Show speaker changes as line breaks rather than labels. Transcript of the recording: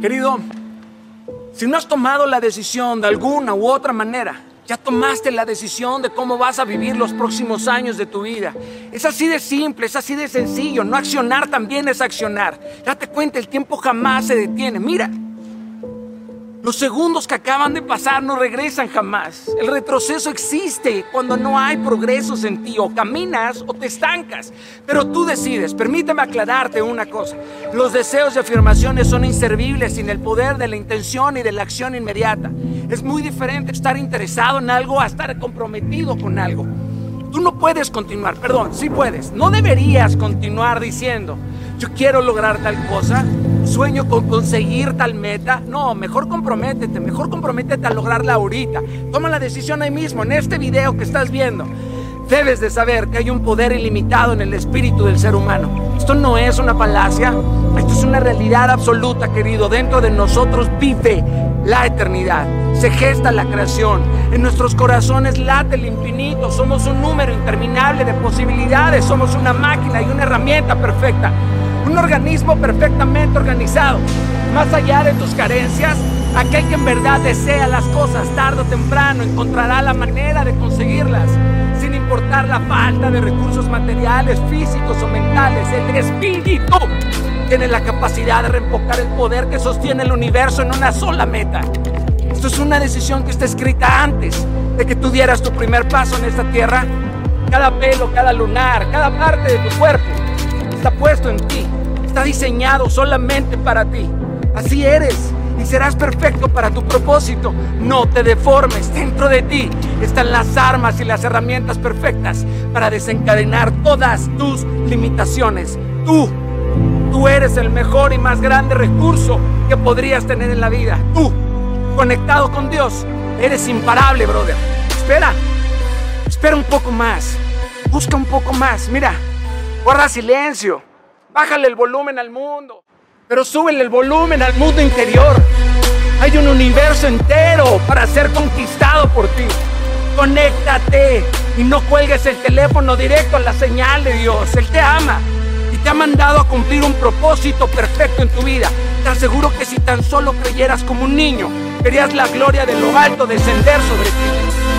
Querido, si no has tomado la decisión de alguna u otra manera, ya tomaste la decisión de cómo vas a vivir los próximos años de tu vida. Es así de simple, es así de sencillo. No accionar también es accionar. Date cuenta, el tiempo jamás se detiene. Mira, los segundos que acaban de pasar no regresan jamás. El retroceso existe cuando no hay progresos en ti. O caminas o te estancas. Pero tú decides. Permíteme aclararte una cosa. Los deseos y afirmaciones son inservibles sin el poder de la intención y de la acción inmediata. Es muy diferente estar interesado en algo a estar comprometido con algo. Tú no puedes continuar, perdón, sí puedes. No deberías continuar diciendo, yo quiero lograr tal cosa, sueño con conseguir tal meta. No, mejor comprométete, mejor comprométete a lograrla ahorita. Toma la decisión ahí mismo, en este video que estás viendo. Debes de saber que hay un poder ilimitado en el espíritu del ser humano. Esto no es una falacia, esto es una realidad absoluta, querido. Dentro de nosotros vive la eternidad, se gesta la creación, en nuestros corazones late el infinito, somos un número interminable de posibilidades, somos una máquina y una herramienta perfecta, un organismo perfectamente organizado. Más allá de tus carencias, aquel que en verdad desea las cosas tarde o temprano encontrará la manera de conseguirlas, sin importar la falta de recursos materiales, físicos o mentales, el espíritu tiene la capacidad de reempocar el poder que sostiene el universo en una sola meta. Esto es una decisión que está escrita antes de que tú dieras tu primer paso en esta tierra. Cada pelo, cada lunar, cada parte de tu cuerpo está puesto en ti. Está diseñado solamente para ti. Así eres y serás perfecto para tu propósito. No te deformes. Dentro de ti están las armas y las herramientas perfectas para desencadenar todas tus limitaciones. Tú Tú eres el mejor y más grande recurso que podrías tener en la vida. Tú, conectado con Dios, eres imparable, brother. Espera, espera un poco más. Busca un poco más. Mira, guarda silencio. Bájale el volumen al mundo. Pero súbele el volumen al mundo interior. Hay un universo entero para ser conquistado por ti. Conéctate y no cuelgues el teléfono directo a la señal de Dios. Él te ama te ha mandado a cumplir un propósito perfecto en tu vida. Te aseguro que si tan solo creyeras como un niño, verías la gloria de lo alto descender sobre ti.